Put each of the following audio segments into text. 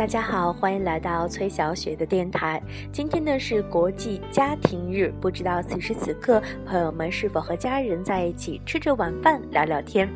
大家好，欢迎来到崔小雪的电台。今天呢是国际家庭日，不知道此时此刻朋友们是否和家人在一起吃着晚饭聊聊天？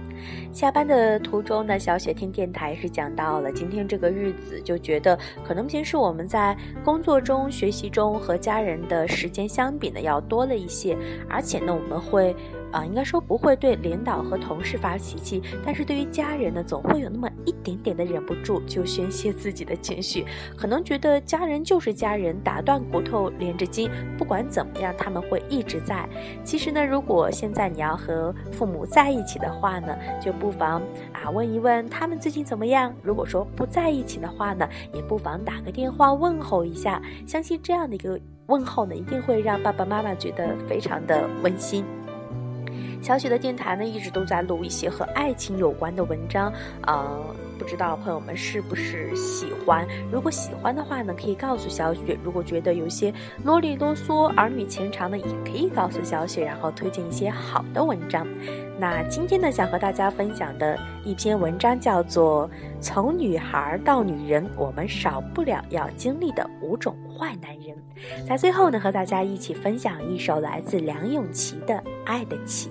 下班的途中呢，小雪听电台是讲到了今天这个日子，就觉得可能平时我们在工作中、学习中和家人的时间相比呢要多了一些，而且呢我们会。啊，应该说不会对领导和同事发脾气，但是对于家人呢，总会有那么一点点的忍不住就宣泄自己的情绪。可能觉得家人就是家人，打断骨头连着筋，不管怎么样，他们会一直在。其实呢，如果现在你要和父母在一起的话呢，就不妨啊问一问他们最近怎么样。如果说不在一起的话呢，也不妨打个电话问候一下。相信这样的一个问候呢，一定会让爸爸妈妈觉得非常的温馨。小雪的电台呢，一直都在录一些和爱情有关的文章，呃，不知道朋友们是不是喜欢？如果喜欢的话呢，可以告诉小雪；如果觉得有些啰里啰嗦、儿女情长呢，也可以告诉小雪，然后推荐一些好的文章。那今天呢，想和大家分享的一篇文章叫做《从女孩到女人，我们少不了要经历的五种坏男人》。在最后呢，和大家一起分享一首来自梁咏琪的《爱得起》。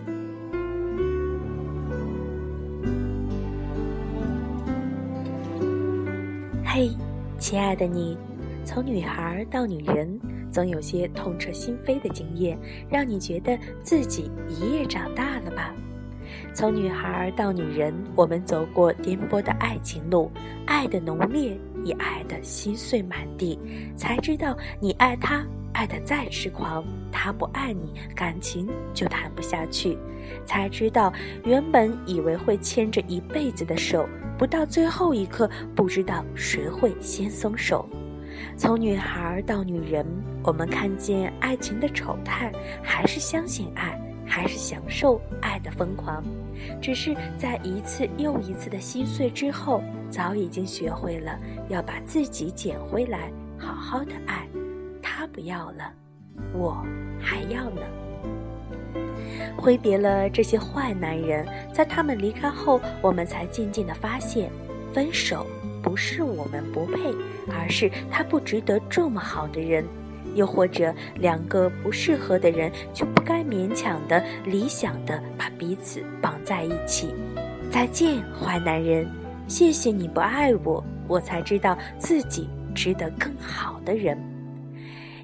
嘿，亲爱的你，从女孩到女人，总有些痛彻心扉的经验，让你觉得自己一夜长大了吧？从女孩到女人，我们走过颠簸的爱情路，爱的浓烈，也爱的心碎满地，才知道你爱他，爱的再痴狂，他不爱你，感情就谈不下去。才知道，原本以为会牵着一辈子的手。不到最后一刻，不知道谁会先松手。从女孩到女人，我们看见爱情的丑态，还是相信爱，还是享受爱的疯狂。只是在一次又一次的心碎之后，早已经学会了要把自己捡回来，好好的爱。他不要了，我还要呢。挥别了这些坏男人，在他们离开后，我们才渐渐地发现，分手不是我们不配，而是他不值得这么好的人。又或者，两个不适合的人，就不该勉强的、理想的把彼此绑在一起。再见，坏男人，谢谢你不爱我，我才知道自己值得更好的人。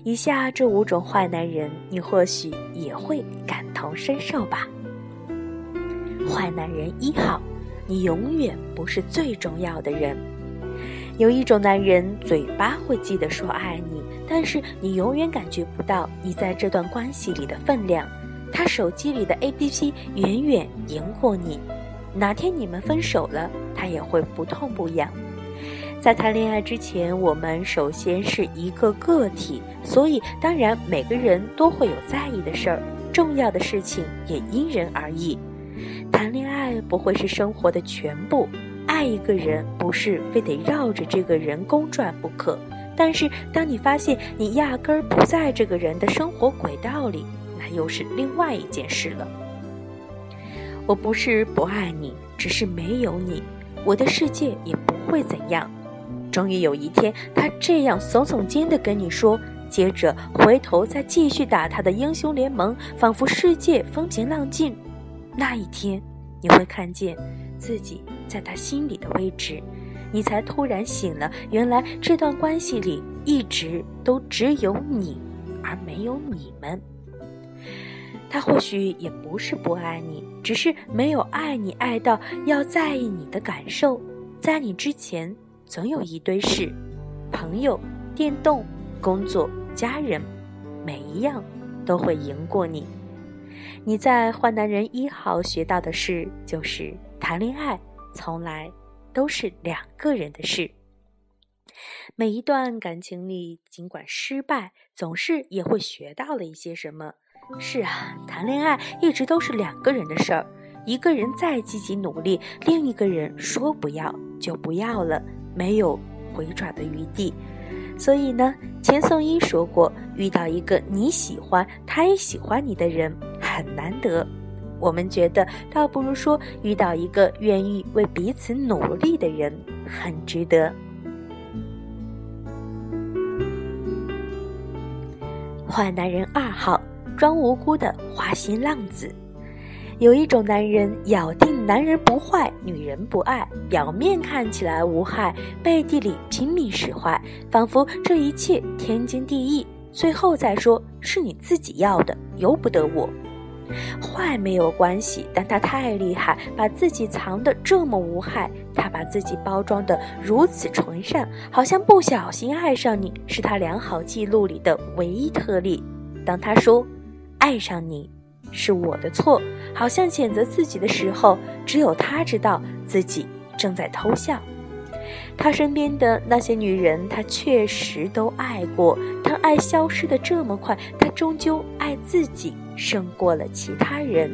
以下这五种坏男人，你或许也会感同身受吧。坏男人一号，你永远不是最重要的人。有一种男人，嘴巴会记得说爱你，但是你永远感觉不到你在这段关系里的分量。他手机里的 APP 远远赢过你，哪天你们分手了，他也会不痛不痒。在谈恋爱之前，我们首先是一个个体，所以当然每个人都会有在意的事儿，重要的事情也因人而异。谈恋爱不会是生活的全部，爱一个人不是非得绕着这个人公转不可。但是当你发现你压根儿不在这个人的生活轨道里，那又是另外一件事了。我不是不爱你，只是没有你，我的世界也不会怎样。终于有一天，他这样耸耸肩地跟你说，接着回头再继续打他的英雄联盟，仿佛世界风平浪静。那一天，你会看见自己在他心里的位置，你才突然醒了，原来这段关系里一直都只有你，而没有你们。他或许也不是不爱你，只是没有爱你爱到要在意你的感受，在你之前。总有一堆事，朋友、电动、工作、家人，每一样都会赢过你。你在坏男人一号学到的事，就是谈恋爱从来都是两个人的事。每一段感情里，尽管失败，总是也会学到了一些什么。是啊，谈恋爱一直都是两个人的事儿，一个人再积极努力，另一个人说不要就不要了。没有回转的余地。所以呢钱颂一说过遇到一个你喜欢他也喜欢你的人很难得。我们觉得倒不如说遇到一个愿意为彼此努力的人很值得。坏男人二号装无辜的花心浪子。有一种男人咬定男人不坏，女人不爱，表面看起来无害，背地里拼命使坏，仿佛这一切天经地义。最后再说是你自己要的，由不得我。坏没有关系，但他太厉害，把自己藏得这么无害，他把自己包装得如此纯善，好像不小心爱上你是他良好记录里的唯一特例。当他说爱上你是我的错，好像谴责自己的时候，只有他知道自己正在偷笑。他身边的那些女人，他确实都爱过，但爱消失的这么快，他终究爱自己。胜过了其他人，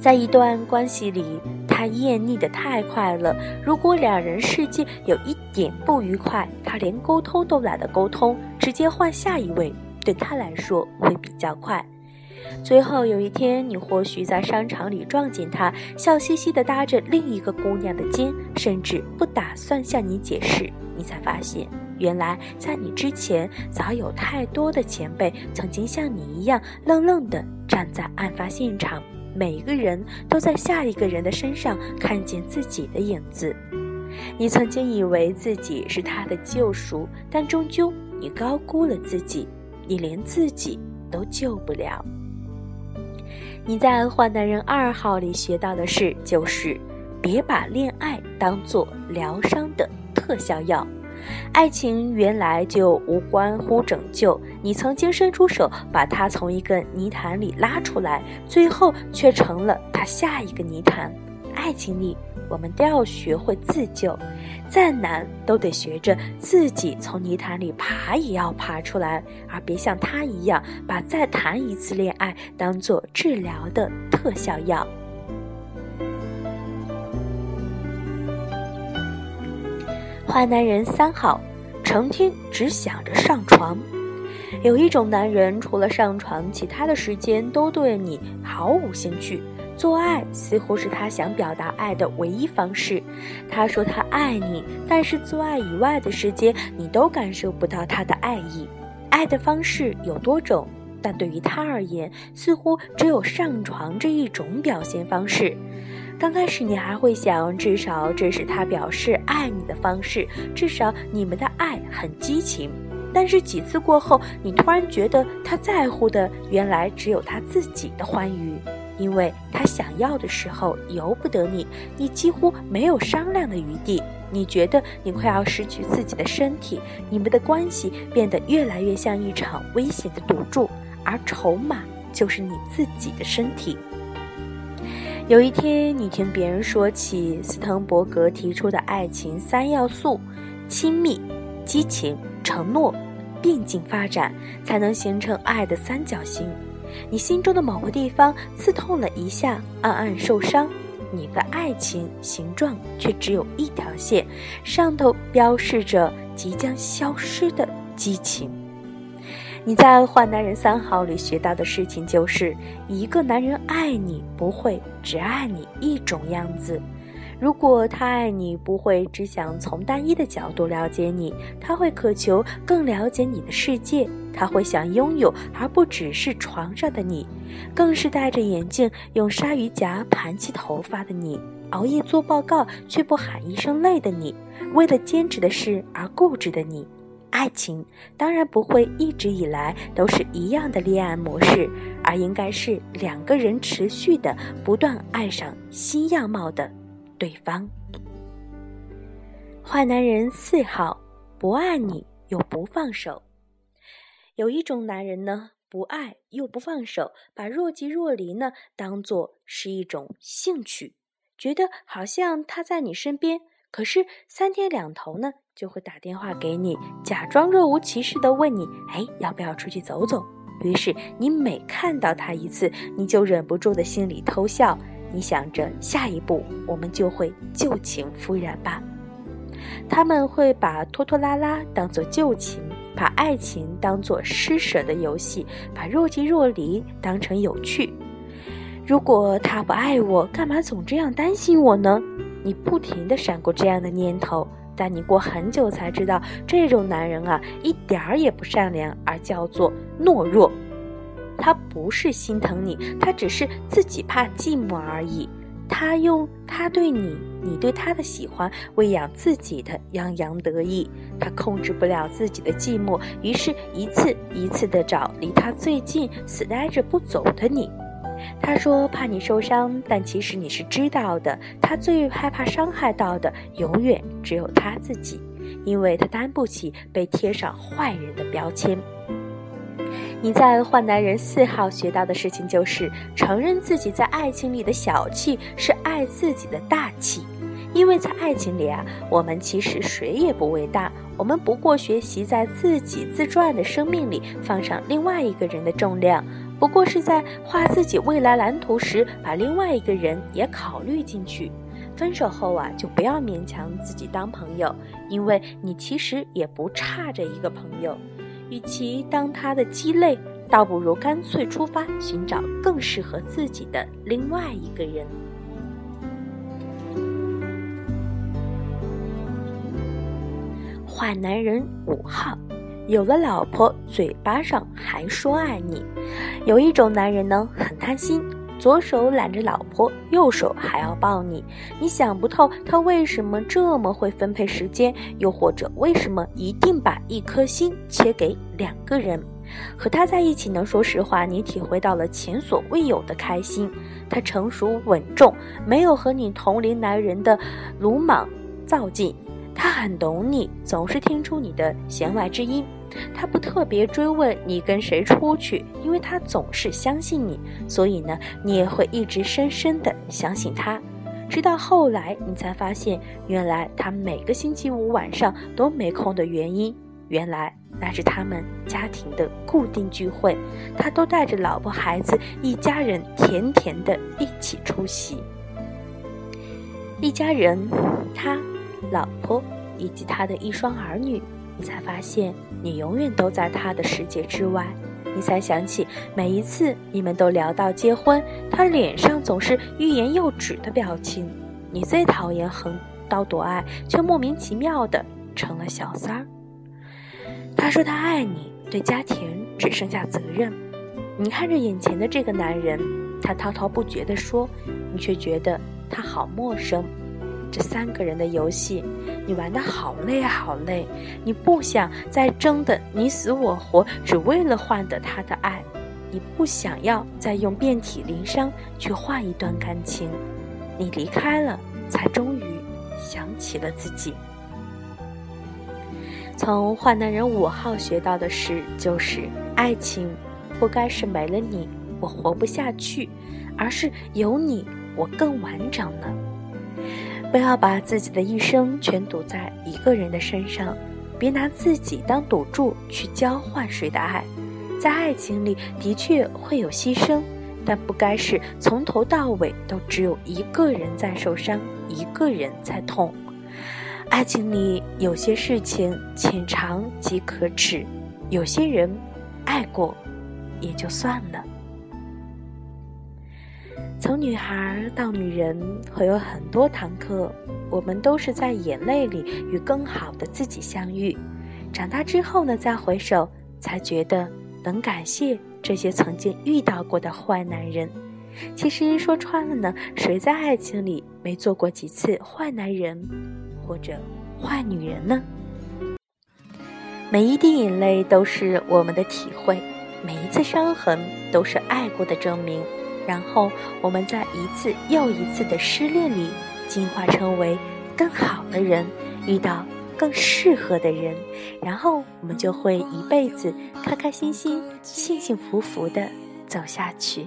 在一段关系里，他厌腻的太快了。如果两人世界有一点不愉快，他连沟通都懒得沟通，直接换下一位，对他来说会比较快。最后有一天，你或许在商场里撞见他，笑嘻嘻地搭着另一个姑娘的肩，甚至不打算向你解释，你才发现。原来，在你之前，早有太多的前辈曾经像你一样愣愣地站在案发现场。每一个人都在下一个人的身上看见自己的影子。你曾经以为自己是他的救赎，但终究你高估了自己，你连自己都救不了。你在《坏男人二号》里学到的事，就是别把恋爱当作疗伤的特效药。爱情原来就无关乎拯救，你曾经伸出手把他从一个泥潭里拉出来，最后却成了他下一个泥潭。爱情里，我们都要学会自救，再难都得学着自己从泥潭里爬，也要爬出来，而别像他一样，把再谈一次恋爱当做治疗的特效药。坏男人三好，成天只想着上床。有一种男人，除了上床，其他的时间都对你毫无兴趣。做爱似乎是他想表达爱的唯一方式。他说他爱你，但是做爱以外的时间，你都感受不到他的爱意。爱的方式有多种，但对于他而言，似乎只有上床这一种表现方式。刚开始你还会想，至少这是他表示爱你的方式，至少你们的爱很激情。但是几次过后，你突然觉得他在乎的原来只有他自己的欢愉，因为他想要的时候由不得你，你几乎没有商量的余地。你觉得你快要失去自己的身体，你们的关系变得越来越像一场危险的赌注，而筹码就是你自己的身体。有一天，你听别人说起斯滕伯格提出的爱情三要素：亲密、激情、承诺，并进发展，才能形成爱的三角形。你心中的某个地方刺痛了一下，暗暗受伤。你的爱情形状却只有一条线，上头标示着即将消失的激情。你在《坏男人三号》里学到的事情，就是一个男人爱你不会只爱你一种样子。如果他爱你，不会只想从单一的角度了解你，他会渴求更了解你的世界，他会想拥有，而不只是床上的你，更是戴着眼镜用鲨鱼夹盘起头发的你，熬夜做报告却不喊一声累的你，为了坚持的事而固执的你。爱情当然不会一直以来都是一样的恋爱模式，而应该是两个人持续的不断爱上新样貌的对方。坏男人四号不爱你又不放手。有一种男人呢，不爱又不放手，把若即若离呢当做是一种兴趣，觉得好像他在你身边，可是三天两头呢。就会打电话给你，假装若无其事的问你：“哎，要不要出去走走？”于是你每看到他一次，你就忍不住的心里偷笑。你想着下一步我们就会旧情复燃吧？他们会把拖拖拉拉当做旧情，把爱情当做施舍的游戏，把若即若离当成有趣。如果他不爱我，干嘛总这样担心我呢？你不停地闪过这样的念头。但你过很久才知道，这种男人啊，一点儿也不善良，而叫做懦弱。他不是心疼你，他只是自己怕寂寞而已。他用他对你、你对他的喜欢喂养自己的洋洋得意。他控制不了自己的寂寞，于是一次一次地找离他最近、死呆着不走的你。他说怕你受伤，但其实你是知道的。他最害怕伤害到的，永远只有他自己，因为他担不起被贴上坏人的标签。你在坏男人四号学到的事情，就是承认自己在爱情里的小气是爱自己的大气。因为在爱情里啊，我们其实谁也不伟大，我们不过学习在自己自传的生命里放上另外一个人的重量，不过是在画自己未来蓝图时把另外一个人也考虑进去。分手后啊，就不要勉强自己当朋友，因为你其实也不差这一个朋友。与其当他的鸡肋，倒不如干脆出发寻找更适合自己的另外一个人。坏男人五号，有了老婆，嘴巴上还说爱你。有一种男人呢，很贪心。左手揽着老婆，右手还要抱你，你想不透他为什么这么会分配时间，又或者为什么一定把一颗心切给两个人。和他在一起呢，说实话，你体会到了前所未有的开心。他成熟稳重，没有和你同龄男人的鲁莽造劲，他很懂你，总是听出你的弦外之音。他不特别追问你跟谁出去，因为他总是相信你，所以呢，你也会一直深深的相信他。直到后来，你才发现，原来他每个星期五晚上都没空的原因，原来那是他们家庭的固定聚会，他都带着老婆孩子一家人甜甜的一起出席。一家人，他、老婆以及他的一双儿女。你才发现，你永远都在他的世界之外。你才想起，每一次你们都聊到结婚，他脸上总是欲言又止的表情。你最讨厌横刀夺爱，却莫名其妙的成了小三儿。他说他爱你，对家庭只剩下责任。你看着眼前的这个男人，他滔滔不绝地说，你却觉得他好陌生。这三个人的游戏，你玩的好累好累，你不想再争的你死我活，只为了换得他的爱，你不想要再用遍体鳞伤去换一段感情，你离开了，才终于想起了自己。从坏男人五号学到的是，就是爱情不该是没了你我活不下去，而是有你我更完整了。不要把自己的一生全赌在一个人的身上，别拿自己当赌注去交换谁的爱。在爱情里的确会有牺牲，但不该是从头到尾都只有一个人在受伤，一个人在痛。爱情里有些事情浅尝即可止，有些人爱过也就算了。从女孩到女人，会有很多堂课，我们都是在眼泪里与更好的自己相遇。长大之后呢，再回首，才觉得能感谢这些曾经遇到过的坏男人。其实说穿了呢，谁在爱情里没做过几次坏男人，或者坏女人呢？每一滴眼泪都是我们的体会，每一次伤痕都是爱过的证明。然后，我们在一次又一次的失恋里，进化成为更好的人，遇到更适合的人，然后我们就会一辈子开开心心、幸幸福福的走下去。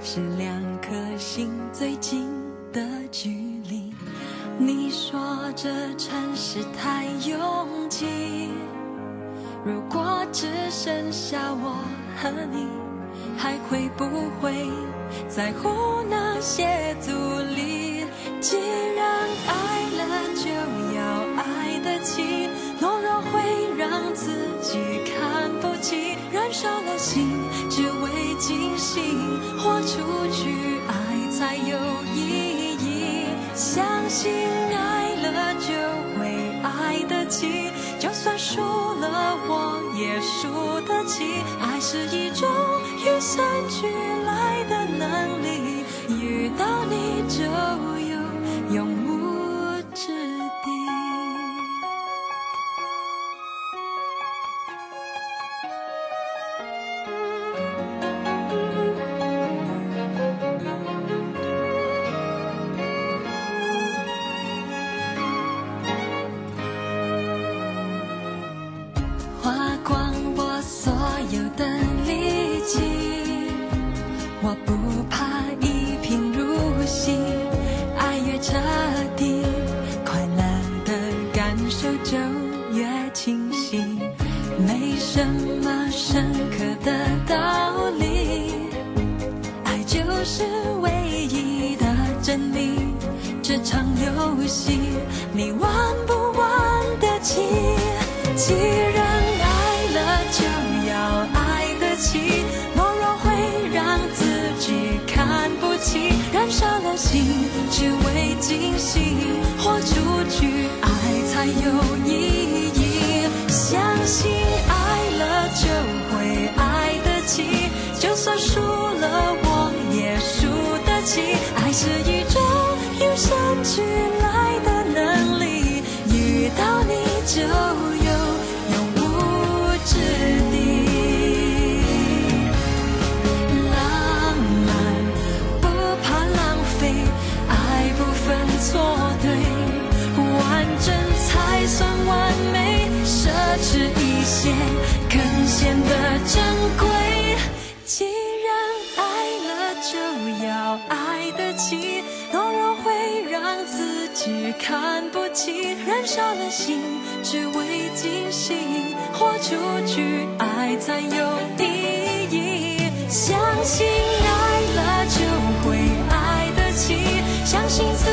是两颗心最近的距离。你说这城市太拥挤。如果只剩下我和你，还会不会在乎那些阻力？既然爱了就要爱得起，懦弱会让自己看不起，燃烧了心，只为惊醒。豁出去，爱才有意义。相信爱了就会爱得起。算输了我也输得起。爱是一种与生俱来的能力，遇到你就有有的力气，我不怕一贫如洗，爱越彻底，快乐的感受就越清晰。没什么深刻的道理，爱就是唯一的真理。这场游戏，你玩不玩得起？既然就有永无之地浪漫不怕浪费爱不分错对完整才算完美奢侈一些更显得珍贵只看不清，燃烧了心，只为惊醒，豁出去，爱才有意义。相信爱了就会爱得起，相信自